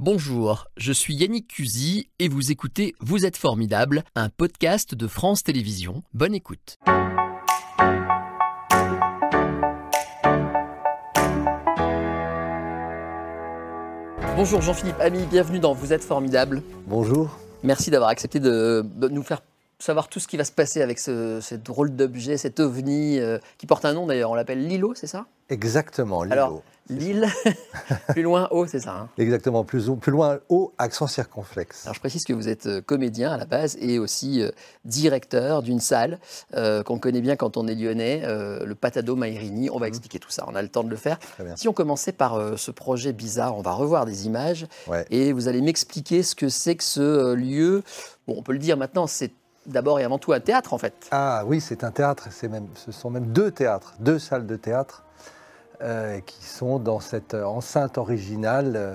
Bonjour, je suis Yannick Cusy et vous écoutez Vous êtes formidable, un podcast de France Télévisions. Bonne écoute. Bonjour Jean-Philippe Ami, bienvenue dans Vous êtes formidable. Bonjour. Merci d'avoir accepté de, de nous faire savoir tout ce qui va se passer avec ce, ce drôle d'objet, cet ovni euh, qui porte un nom d'ailleurs, on l'appelle Lilo, c'est ça? Exactement, Lilo. Alors, Lille, plus loin, haut, c'est ça hein? Exactement, plus, plus loin, haut, accent circonflexe. Alors je précise que vous êtes euh, comédien à la base et aussi euh, directeur d'une salle euh, qu'on connaît bien quand on est lyonnais, euh, le Patado Mairini. On va expliquer tout ça, on a le temps de le faire. Si on commençait par ce projet bizarre, on va revoir des images Ouais. et vous allez m'expliquer ce que c'est que ce lieu. Bon, on peut le dire maintenant, c'est d'abord et avant tout un théâtre en fait. Ah oui, c'est un théâtre, même, ce sont même deux théâtres, deux salles de théâtre euh, qui sont dans cette euh, enceinte originale euh,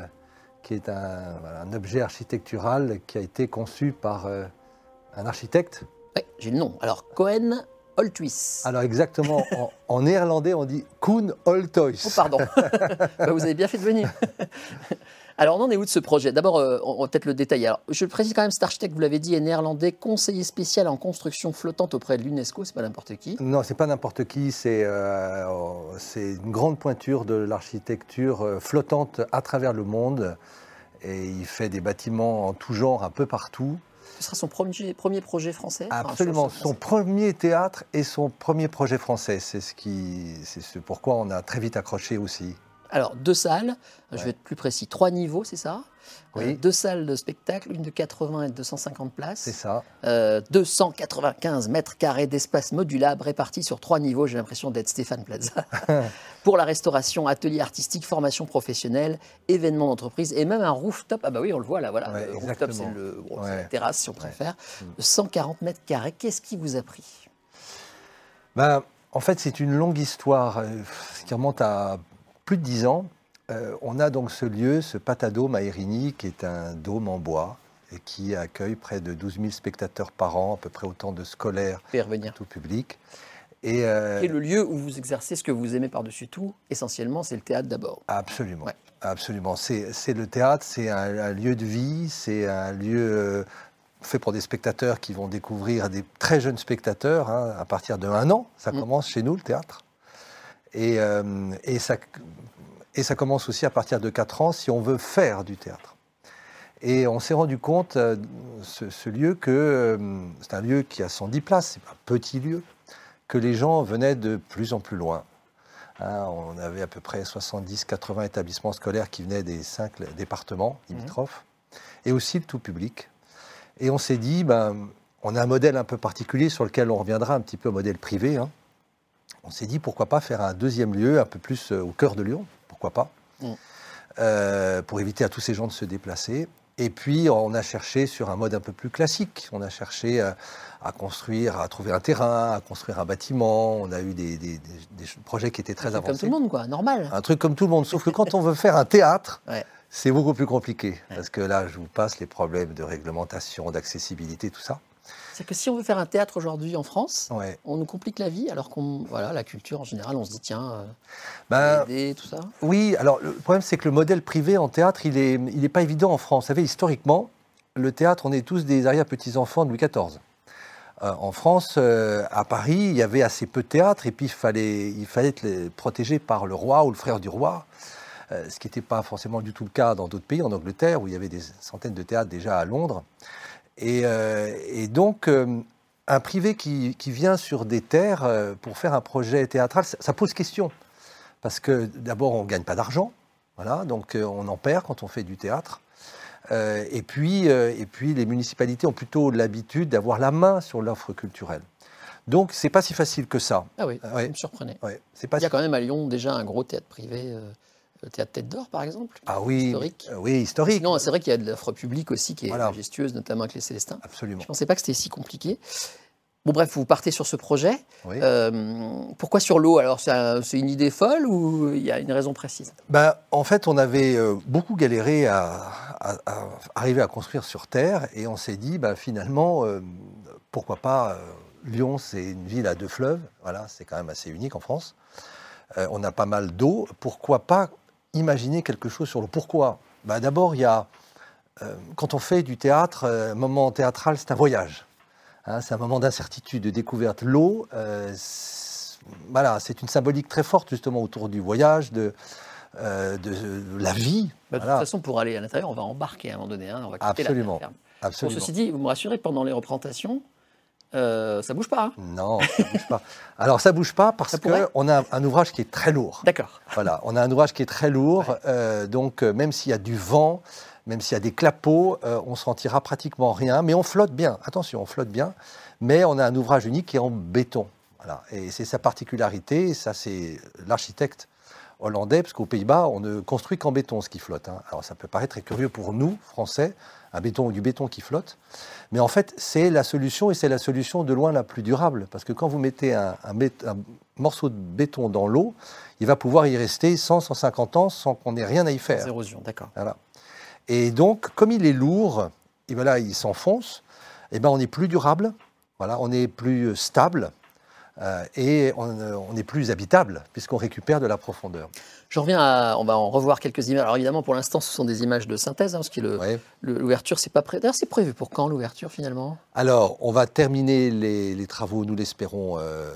qui est un, voilà, un objet architectural qui a été conçu par euh, un architecte. Ouais, j'ai le nom. Alors Cohen Holthuis. Alors exactement, en, en néerlandais on dit Koen Holtoys. Oh, pardon. Bah, vous avez bien fait de venir. Alors, on en est où de ce projet? D'abord, euh, on va peut-être le détailler. Alors, je le précise quand même, cet architecte, vous l'avez dit, est néerlandais, conseiller spécial en construction flottante auprès de l'UNESCO, c'est pas n'importe qui. Non, c'est pas n'importe qui, c'est euh, oh, une grande pointure de l'architecture euh, flottante à travers le monde. Et il fait des bâtiments en tout genre un peu partout. Ce sera son premier, premier projet français? Absolument, son premier théâtre et son premier projet français. C'est ce qui, ce pourquoi on a très vite accroché aussi. Alors, deux salles, je vais être plus précis, trois niveaux, c'est ça Oui. Euh, Deux salles de spectacle, une de 80 et de 250 places. C'est ça. Euh, 295 mètres carrés d'espace modulable répartis sur trois niveaux. J'ai l'impression d'être Stéphane Plaza. Pour la restauration, atelier artistique, formation professionnelle, événements d'entreprise et même un rooftop. Ah bah oui, on le voit là, voilà. Ouais, le rooftop, c'est le- bon, c'est Ouais. la terrasse si on préfère. Mm. De 140 mètres carrés. Qu'est-ce qui vous a pris? Ben, en fait, c'est une longue histoire euh, qui remonte à plus de dix ans. Euh, on a donc ce lieu, ce Patado Maerini, qui est un dôme en bois et qui accueille près de 12 000 spectateurs par an, à peu près autant de scolaires, revenir. tout public. Et euh, est le lieu où vous exercez ce que vous aimez par-dessus tout Essentiellement, c'est le théâtre d'abord. absolument, Ouais. absolument. C'est le théâtre, c'est un, un lieu de vie, c'est un lieu euh, fait pour des spectateurs qui vont découvrir des très jeunes spectateurs hein, à partir de un an. Ça Mm. commence chez nous le théâtre. Et, euh, et, ça, et ça commence aussi à partir de 4 ans si on veut faire du théâtre. Et on s'est rendu compte, euh, ce, ce lieu, que euh, c'est un lieu qui a 110 places, c'est un petit lieu, que les gens venaient de plus en plus loin. Hein, on avait à peu près 70-80 établissements scolaires qui venaient des cinq départements limitrophes, et aussi le tout public. Et on s'est dit, ben, on a un modèle un peu particulier sur lequel on reviendra un petit peu au modèle privé. hein. On s'est dit, pourquoi pas faire un deuxième lieu un peu plus euh, au cœur de Lyon, pourquoi pas, Mm. Euh, pour éviter à tous ces gens de se déplacer. Et puis, on a cherché sur un mode un peu plus classique. On a cherché euh, à construire, à trouver un terrain, à construire un bâtiment. On a eu des, des- des- des projets qui étaient très Comme avancés. tout le monde, quoi, normal. Un truc comme tout le monde. Sauf que quand on veut faire un théâtre, Ouais. c'est beaucoup plus compliqué. Ouais. Parce que là, je vous passe les problèmes de réglementation, d'accessibilité, tout ça. C'est que si on veut faire un théâtre aujourd'hui en France, Ouais. on nous complique la vie, alors qu'on, voilà, la culture en général, on se dit tiens, Ben, aider, tout ça. oui, alors le problème, c'est que le modèle privé en théâtre, il n'est il est pas évident en France. Vous savez, historiquement, le théâtre, on est tous des arrière-petits-enfants de Louis XIV. Euh, en France, euh, à Paris, il y avait assez peu de théâtre et puis il fallait, il fallait être protégé par le roi ou le frère du roi, euh, ce qui n'était pas forcément du tout le cas dans d'autres pays, en Angleterre, où il y avait des centaines de théâtres déjà à Londres. Et, euh, et donc, euh, un privé qui, qui vient sur des terres euh, pour faire un projet théâtral, ça, ça pose question. Parce que d'abord, on ne gagne pas d'argent, voilà, donc euh, on en perd quand on fait du théâtre. Euh, et, puis, euh, et puis, les municipalités ont plutôt l'habitude d'avoir la main sur l'offre culturelle. Donc, c'est pas si facile que ça. Ah oui, ouais. me surprenait. Ouais, c'est pas Il y a si- quand même à Lyon déjà un gros théâtre privé, euh, le théâtre Tête d'Or par exemple. Ah oui, historique. euh, oui, historique. Sinon, c'est vrai qu'il y a de l'offre publique aussi qui est Voilà. majestueuse, notamment avec les Célestins. Absolument. Je ne pensais pas que c'était si compliqué. Bon, bref, vous partez sur ce projet. Oui. Euh, pourquoi sur l'eau? Alors, c'est un- c'est une idée folle ou il y a une raison précise? Ben, en fait, on avait euh, beaucoup galéré à, à- à arriver à construire sur Terre et on s'est dit, ben, finalement, euh, pourquoi pas Lyon, c'est une ville à deux fleuves, voilà, c'est quand même assez unique en France. Euh, on a pas mal d'eau, pourquoi pas imaginer quelque chose sur l'eau Pourquoi bah, D'abord, il y a, euh, quand on fait du théâtre, euh, un moment théâtral, c'est un voyage. Hein, c'est un moment d'incertitude, de découverte. L'eau, euh, voilà, c'est une symbolique très forte justement autour du voyage, de, de, la vie. Bah, de toute façon, pour aller à l'intérieur, on va embarquer à un moment donné. Hein, on va quitter Absolument. la ferme. Absolument. ceci dit, vous me rassurez, pendant les représentations, euh, ça bouge pas. Hein non, ça bouge pas. Alors ça bouge pas parce qu'on a un ouvrage qui est très lourd. D'accord. Voilà, on a un ouvrage qui est très lourd, euh, donc euh, même s'il y a du vent, même s'il y a des clapots, on on sentira pratiquement rien, mais on flotte bien. Attention, on flotte bien, mais on a un ouvrage unique qui est en béton. Voilà, et c'est sa particularité. Ça, c'est l'architecte hollandais, parce qu'aux Pays-Bas, on ne construit qu'en béton ce qui flotte. Hein. Alors ça peut paraître très curieux pour nous, Français, un béton ou du béton qui flotte. Mais en fait, c'est la solution et c'est la solution de loin la plus durable. Parce que quand vous mettez un, morceau de béton dans l'eau, il va pouvoir y rester 100, 150 ans sans qu'on ait rien à y faire. Sans érosion, d'accord. Voilà. Et donc, comme il est lourd, et voilà, il s'enfonce, et ben on est plus durable, voilà, on est plus stable. Euh, et on, est plus habitable puisqu'on récupère de la profondeur. Je reviens à, on va en revoir quelques images. Alors évidemment, pour l'instant, ce sont des images de synthèse, hein, parce que l'ouverture, c'est pas prêt. D'ailleurs, c'est prévu pour quand l'ouverture finalement? Alors, on va terminer les, travaux, nous l'espérons, euh,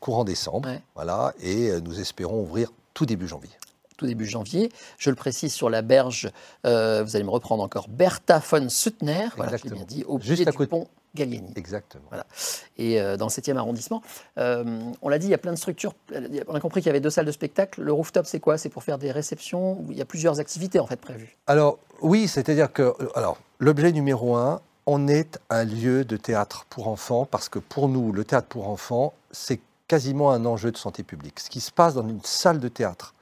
courant décembre, voilà, et euh, nous espérons ouvrir tout début janvier. Tout début janvier. Je le précise sur la berge, vous allez me reprendre encore, Bertha von Suttner, voilà, j'ai bien dit, au Juste pied à du pont Gallieni. Exactement. Voilà. Et euh, dans le 7e arrondissement, euh, on l'a dit, il y a plein de structures. On a compris qu'il y avait deux salles de spectacle. Le rooftop, c'est quoi? C'est pour faire des réceptions Il y a plusieurs activités en fait prévues? Alors oui, c'est-à-dire que alors l'objet numéro un, on est un lieu de théâtre pour enfants parce que pour nous, le théâtre pour enfants, c'est quasiment un enjeu de santé publique. Ce qui se passe dans une salle de théâtre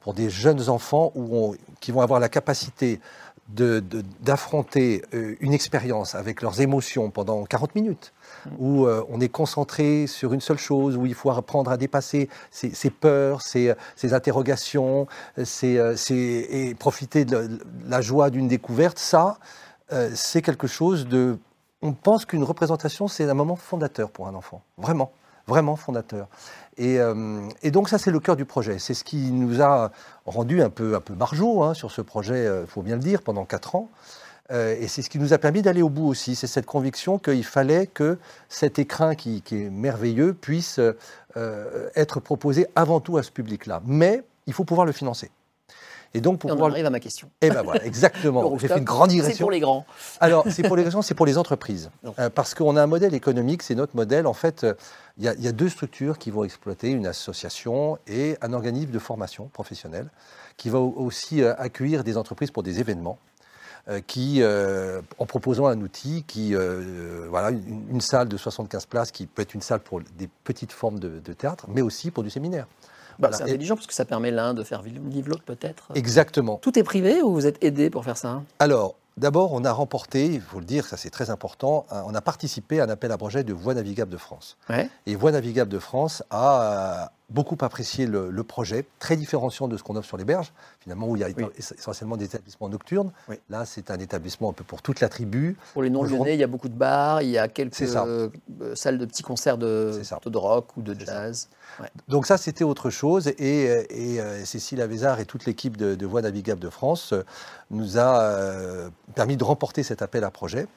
pour des jeunes enfants où qui vont avoir la capacité d'affronter euh, une expérience avec leurs émotions pendant 40 minutes, mm. où euh, on est concentré sur une seule chose, où il faut apprendre à dépasser ses, peurs, ses, interrogations, et profiter de la joie d'une découverte, ça, euh, c'est quelque chose de... On pense qu'une représentation, c'est un moment fondateur pour un enfant, vraiment vraiment fondateur. Euh, et, donc ça, c'est le cœur du projet. C'est ce qui nous a rendu un peu, un peu margeau hein, sur ce projet, il euh, faut bien le dire, pendant quatre ans. Euh, et c'est ce qui nous a permis d'aller au bout aussi. C'est cette conviction qu'il fallait que cet écrin qui, est merveilleux puisse être proposé avant tout à ce public-là. Mais il faut pouvoir le financer. Et donc, pour on arrive à ma question. Eh ben voilà, exactement. J'ai fait une grande digression. C'est pour les grands. Alors, c'est pour les grands, c'est pour les entreprises. Euh, parce qu'on a un modèle économique, c'est notre modèle. En fait, euh, il y, a deux structures qui vont exploiter, une association et un organisme de formation professionnelle qui va aussi euh, accueillir des entreprises pour des événements. qui, en proposant un outil, qui, voilà, une, salle de 75 places qui peut être une salle pour des petites formes de théâtre, mais aussi pour du séminaire. Bah, c'est intelligent parce que ça permet l'un de faire vivre l'autre peut-être. Exactement. Tout est privé ou vous êtes aidé pour faire ça? Alors, d'abord, on a remporté, il faut le dire, ça c'est très important, on a participé à un appel à projet de Voies navigables de France. Et Voies navigables de France a beaucoup apprécié le, projet, très différenciant de ce qu'on offre sur les berges, finalement où il y a essentiellement des établissements nocturnes. Là, c'est un établissement un peu pour toute la tribu. Pour les non-lyonnais, il y a beaucoup de bars, il y a quelques euh, salles de petits concerts de, de rock ou de jazz. Donc ça, c'était autre chose. Et, euh, Cécile Avézard et toute l'équipe de, de Voies navigables de France euh, nous a permis de remporter cet appel à projet.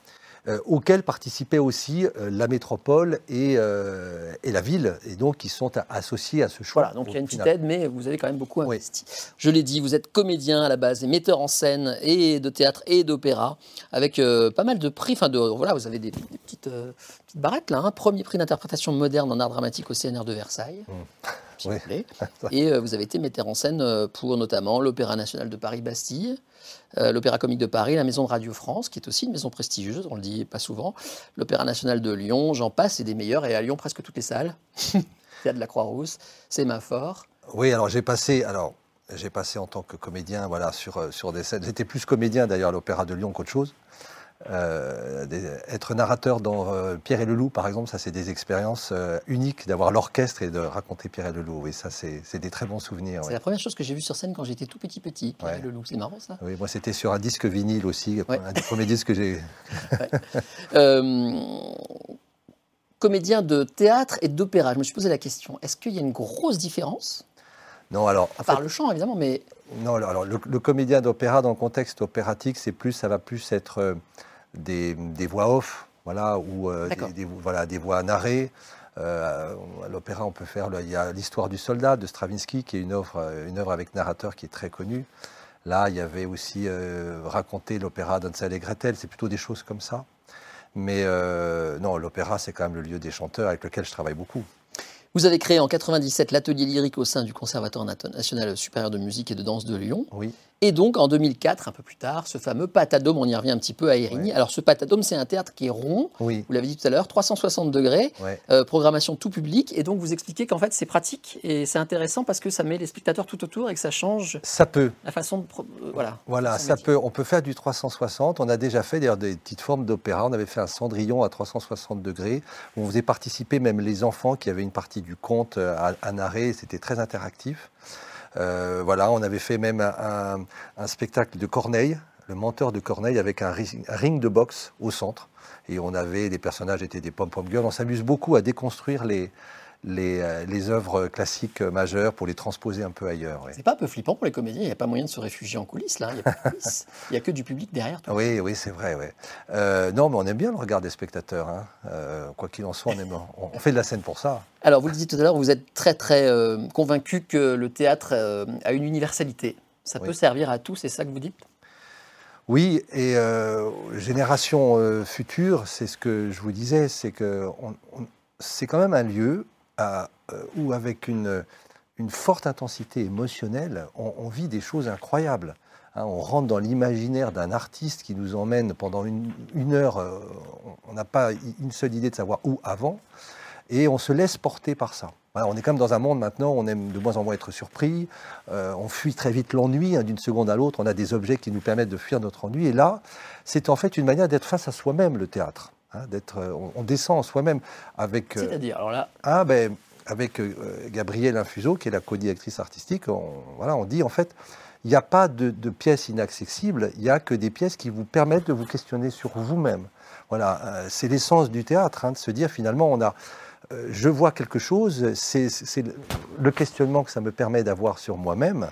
Euh, auquel participaient aussi euh, la métropole euh, et, la ville, et donc qui sont associés à ce choix. Voilà, donc il y a une petite aide, mais vous avez quand même beaucoup investi. Je l'ai dit, vous êtes comédien à la base, et metteur en scène et de théâtre et d'opéra, avec pas mal de prix. Enfin, de, voilà, vous avez des, petites, barrettes là. Hein. Premier prix d'interprétation moderne en art dramatique au CNR de Versailles. Mmh. Et vous avez été metteur en scène pour notamment l'Opéra national de Paris-Bastille, euh, l'Opéra Comique de Paris, la Maison de Radio France, qui est aussi une maison prestigieuse, on le dit pas souvent, l'Opéra National de Lyon, j'en passe, c'est des meilleurs, et à Lyon, presque toutes les salles. Il y a de la Croix-Rousse, c'est ma fort. Oui, alors j'ai passé, alors j'ai passé en tant que comédien, voilà, sur, euh, sur des scènes. J'étais plus comédien d'ailleurs à l'Opéra de Lyon qu'autre chose. Euh, être narrateur dans euh, Pierre et le Loup, par exemple, ça c'est des expériences euh, uniques d'avoir l'orchestre et de raconter Pierre et le Loup. Et ça c'est des très bons souvenirs. C'est la première chose que j'ai vue sur scène quand j'étais tout petit petit. Pierre et le Loup, c'est marrant ça. Oui, moi c'était sur un disque vinyle aussi, un des premiers disques que j'ai. comédien de théâtre et d'opéra. Je me suis posé la question est-ce qu'il y a une grosse différence Non, alors. À part le chant, évidemment, mais. Non, alors le, comédien d'opéra, dans le contexte opératique, c'est plus, ça va plus être euh, des, voix off, voilà, ou euh, des, voilà, des voix narrées. Euh, à l'opéra, on peut faire. Il y a l'histoire du soldat de Stravinsky, qui est une œuvre, une œuvre avec narrateur qui est très connue. Là, il y avait aussi raconté l'opéra d'Ansel et Gretel. C'est plutôt des choses comme ça. Mais non, l'opéra, c'est quand même le lieu des chanteurs avec lequel je travaille beaucoup. Vous avez créé en 97 l'atelier lyrique au sein du Conservatoire national supérieur de musique et de danse de Lyon. Oui. Et donc, en 2004, un peu plus tard, ce fameux Patadome, on y revient un petit peu à Érigny. Alors, ce Patadome, c'est un théâtre qui est rond, vous l'avez dit tout à l'heure, 360 degrés, euh, programmation tout public. Et donc, vous expliquez qu'en fait, c'est pratique et c'est intéressant parce que ça met les spectateurs tout autour et que ça change ça peut. la façon de. Euh, voilà, voilà ça peut. On peut faire du 360. On a déjà fait d'ailleurs des petites formes d'opéra. On avait fait un Cendrillon à 360 degrés où on faisait participer même les enfants qui avaient une partie du conte euh, à, à narrer. C'était très interactif. Euh, voilà, on avait fait même un, spectacle de Corneille, le menteur de Corneille, avec un ring de boxe au centre. Et on avait, des personnages étaient des pom-pom girls. On s'amuse beaucoup à déconstruire les, les, euh, les, œuvres classiques majeures pour les transposer un peu ailleurs. C'est pas un peu flippant pour les comédiens Il n'y a pas moyen de se réfugier en coulisses, là Il n'y a, que du public derrière. oui, oui, c'est vrai. Euh, non, mais on aime bien le regard des spectateurs. Hein. Euh, quoi qu'il en soit, on, aime, on, fait de la scène pour ça. Alors, vous le disiez tout à l'heure, vous êtes très, très convaincu que le théâtre a une universalité. Ça peut servir à tous, c'est ça que vous dites? Oui, et génération future, c'est ce que je vous disais, c'est que c'est quand même un lieu euh, où avec une, forte intensité émotionnelle, on, vit des choses incroyables. Hein. on rentre dans l'imaginaire d'un artiste qui nous emmène pendant une, heure, euh, on n'a pas une seule idée de savoir où avant, et on se laisse porter par ça. on est quand même dans un monde maintenant on aime de moins en moins être surpris, euh, on fuit très vite l'ennui, hein, d'une seconde à l'autre, on a des objets qui nous permettent de fuir notre ennui, et là, c'est en fait une manière d'être face à soi-même, le théâtre. Hein, d'être, euh, on, descend en soi-même avec. Euh, C'est-à-dire, alors là. Ah ben, avec euh, Gabrielle Infuso, qui est la co-directrice artistique, on, voilà, on dit en fait, il n'y a pas de, pièces inaccessibles, il n'y a que des pièces qui vous permettent de vous questionner sur vous-même. Voilà, c'est l'essence du théâtre, hein, de se dire finalement, on a, je vois quelque chose, c'est, le questionnement que ça me permet d'avoir sur moi-même.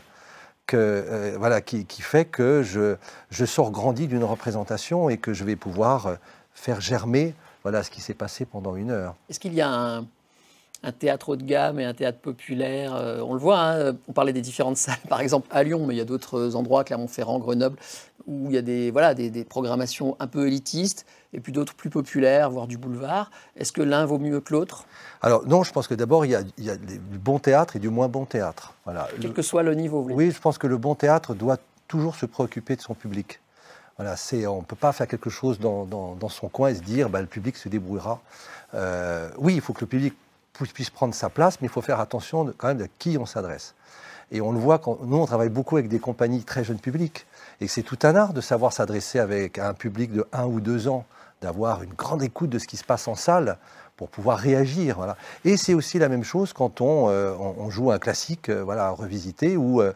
Que, voilà, qui, qui, fait que je, je sors grandi d'une représentation et que je vais pouvoir faire germer voilà ce qui s'est passé pendant une heure. Est-ce qu'il y a un, théâtre haut de gamme et un théâtre populaire euh, On le voit, hein, on parlait des différentes salles, par exemple à Lyon, mais il y a d'autres endroits, Clermont-Ferrand, Grenoble, où il y a des, voilà, des, programmations un peu élitistes et puis d'autres plus populaires, voire du boulevard. Est-ce que l'un vaut mieux que l'autre? Alors non, je pense que d'abord, il, il, y a du bon théâtre et du moins bon théâtre. Voilà. Quel que soit le niveau. Vous oui, je pense que le bon théâtre doit toujours se préoccuper de son public. On ne peut pas faire quelque chose dans, son coin et se dire bah, le public se débrouillera. Euh, oui, il faut que le public puisse prendre sa place, mais il faut faire attention quand même de qui on s'adresse. Et on le voit, quand, nous on travaille beaucoup avec des compagnies très jeunes publics, et c'est tout un art de savoir s'adresser avec un public de 1 ou 2 ans, d'avoir une grande écoute de ce qui se passe en salle pour pouvoir réagir. Voilà. Et c'est aussi la même chose quand on, euh, joue un classique euh, voilà, revisité ou euh,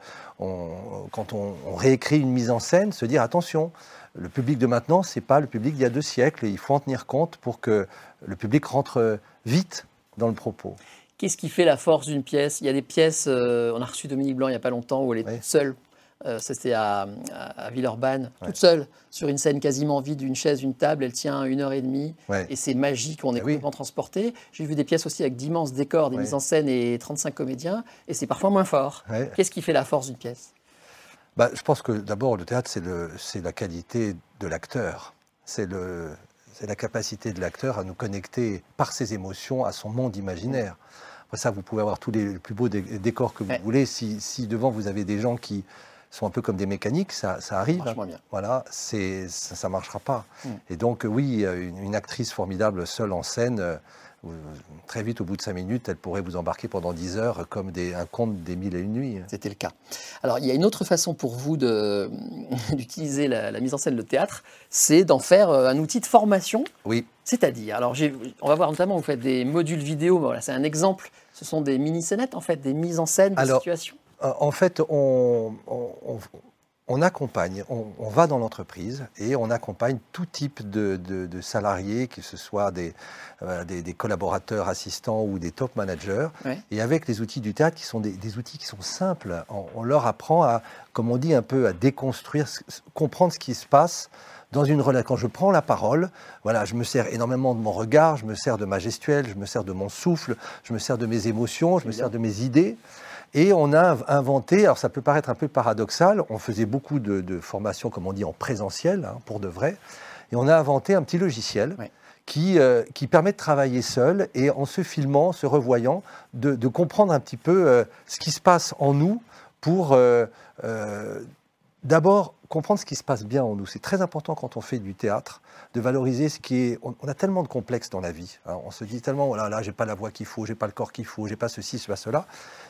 quand on, réécrit une mise en scène, se dire attention, le public de maintenant, c'est pas le public d'il y a deux siècles et il faut en tenir compte pour que le public rentre vite dans le propos. Qu'est-ce qui fait la force d'une pièce? Il y a des pièces, on a reçu Dominique Blanc il n'y a pas longtemps où elle est seule euh, c'était à, Villeurbanne, toute seule, sur une scène quasiment vide, une chaise, une table. Elle tient une heure et demie. Et c'est magique, on est eh complètement transporté. J'ai vu des pièces aussi avec d'immenses décors, des mises en scène et 35 comédiens. Et c'est parfois moins fort. Qu'est-ce qui fait la force d'une pièce? Bah, Je pense que d'abord, le théâtre, c'est la qualité de l'acteur. C'est la capacité de l'acteur à nous connecter par ses émotions à son monde imaginaire. Après ça, vous pouvez avoir tous les plus beaux décors que vous voulez. si, devant vous avez des gens qui sont un peu comme des mécaniques, ça, arrive. bien. Voilà, c'est, ça ne marchera pas. Hmm. Et donc, oui, une, actrice formidable seule en scène, euh, très vite, au bout de cinq minutes, elle pourrait vous embarquer pendant dix heures comme des, un conte des mille et une nuits. C'était le cas. Alors, il y a une autre façon pour vous d'utiliser la, mise en scène, le théâtre, c'est d'en faire euh, un outil de formation. Oui. C'est-à-dire, alors on va voir notamment, vous faites des modules vidéo, voilà, c'est un exemple, ce sont des mini-scénettes en fait, des mises en scène de situations euh, en fait, on, on accompagne, on, va dans l'entreprise et on accompagne tout type de, salariés, que ce soit des, euh, des, collaborateurs assistants ou des top managers. Et avec les outils du théâtre, qui sont des, outils qui sont simples, on, leur apprend à, comme on dit un peu, à déconstruire, comprendre ce qui se passe dans une relation. Quand je prends la parole, voilà, je me sers énormément de mon regard, je me sers de ma gestuelle, je me sers de mon souffle, je me sers de mes émotions, je me sers de mes idées. Et on a inventé, alors ça peut paraître un peu paradoxal, on faisait beaucoup de, formations, comme on dit, en présentiel, hein, pour de vrai, et on a inventé un petit logiciel qui, euh, qui permet de travailler seul et en se filmant, se revoyant, de, comprendre un petit peu euh, ce qui se passe en nous pour euh, d'abord comprendre ce qui se passe bien en nous. C'est très important quand on fait du théâtre de valoriser ce qui est. On, a tellement de complexes dans la vie. Hein. On se dit tellement voilà là j'ai pas la voix qu'il faut, j'ai pas le corps qu'il faut, j'ai pas ceci, pas cela,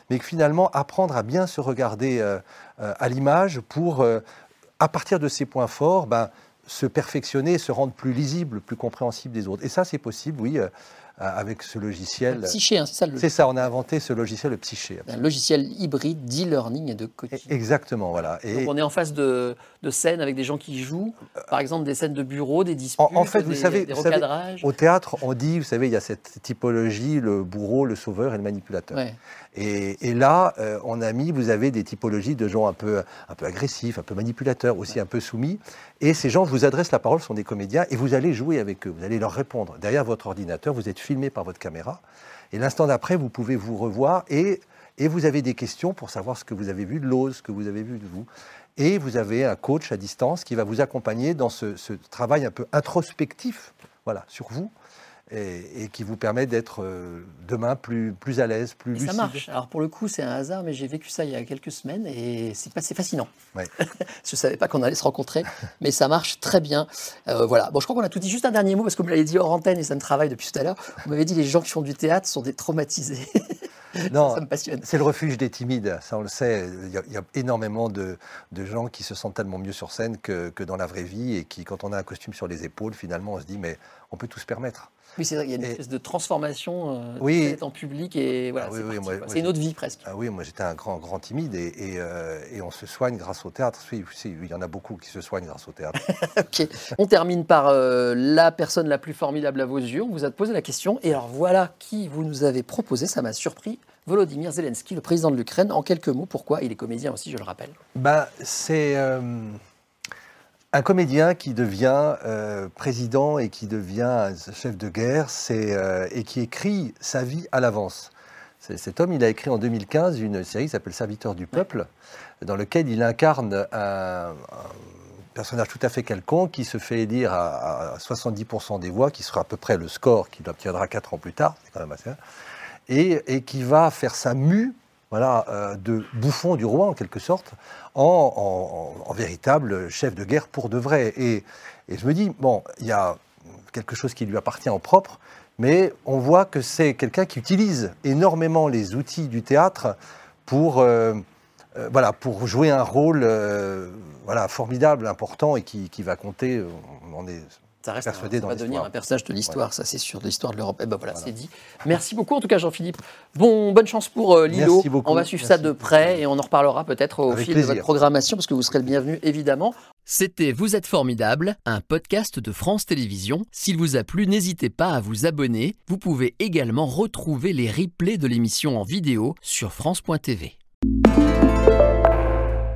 mais que finalement apprendre à bien se regarder euh, euh, à l'image pour euh, à partir de ces points forts, ben, se perfectionner, se rendre plus lisible, plus compréhensible des autres. Et ça c'est possible, oui. Euh, avec ce logiciel. psyché, hein, c'est ça le C'est ça, on a inventé ce logiciel, le Psyché. Un logiciel hybride d'e-learning et de coaching. Exactement, voilà. Et Donc on est en face de, de, scènes avec des gens qui jouent, par exemple des scènes de bureau, des disputes, en, fait, vous des, savez, des recadrages. au théâtre, on dit, vous savez, il y a cette typologie, le bourreau, le sauveur et le manipulateur. Et, et, là, euh, on a mis, vous avez des typologies de gens un peu, un peu agressifs, un peu manipulateurs, aussi un peu soumis. Et ces gens vous adressent la parole, sont des comédiens, et vous allez jouer avec eux, vous allez leur répondre. Derrière votre ordinateur, vous êtes filmé par votre caméra, et l'instant d'après, vous pouvez vous revoir, et, et vous avez des questions pour savoir ce que vous avez vu de l'ose, ce que vous avez vu de vous. Et vous avez un coach à distance qui va vous accompagner dans ce, ce travail un peu introspectif voilà, sur vous et, qui vous permet d'être euh, demain plus, plus à l'aise, plus lucide. Ça marche. Alors pour le coup, c'est un hasard, mais j'ai vécu ça il y a quelques semaines et c'est fascinant. je ne savais pas qu'on allait se rencontrer, mais ça marche très bien. Euh, voilà. Bon, je crois qu'on a tout dit. Juste un dernier mot, parce que vous l'avez dit hors antenne et ça me travaille depuis tout à l'heure. Vous m'avez dit les gens qui font du théâtre sont des traumatisés. Non, ça, me passionne. C'est le refuge des timides, ça on le sait. Il y a, énormément de, de, gens qui se sentent tellement mieux sur scène que, que, dans la vraie vie et qui, quand on a un costume sur les épaules, finalement, on se dit mais on peut tout se permettre. Oui, c'est vrai, il y a une espèce de transformation euh, oui. en public et voilà, ah c'est une autre vie presque. Ah oui, moi j'étais un grand, grand timide et, et, euh, et, on se soigne grâce au théâtre. Oui, il y en a beaucoup qui se soignent grâce au théâtre. ok, on termine par euh, la personne la plus formidable à vos yeux. On vous a posé la question et alors voilà qui vous nous avez proposé, ça m'a surpris. Volodymyr Zelensky, le président de l'Ukraine. En quelques mots, pourquoi Il est comédien aussi, je le rappelle? Ben, c'est un comédien qui devient euh, président et qui devient chef de guerre euh, et qui écrit sa vie à l'avance. Cet homme, il a écrit en 2015 une série s'appelle Serviteur du peuple, dans lequel il incarne un, personnage tout à fait quelconque qui se fait élire à, 70% des voix, qui sera à peu près le score qu'il obtiendra 4 ans plus tard, c'est quand même assez, et, et qui va faire sa mue euh, de bouffon du roi en quelque sorte, en, véritable chef de guerre pour de vrai. Et, je me dis, bon, il y a quelque chose qui lui appartient en propre, mais on voit que c'est quelqu'un qui utilise énormément les outils du théâtre pour, euh, euh, jouer un rôle formidable, important et qui, va compter. Ça reste ça va devenir un personnage de l'histoire, ça c'est sûr, de l'histoire de l'Europe. Et eh ben voilà, c'est dit. Merci beaucoup en tout cas Jean-Philippe. Bon, bonne chance pour euh, Lilo. On va suivre ça de près et on en reparlera peut-être au fil de votre programmation parce que vous serez le bienvenu évidemment. C'était Vous êtes formidable, un podcast de France Télévisions. S'il vous a plu, n'hésitez pas à vous abonner. Vous pouvez également retrouver les replays de l'émission en vidéo sur France.tv.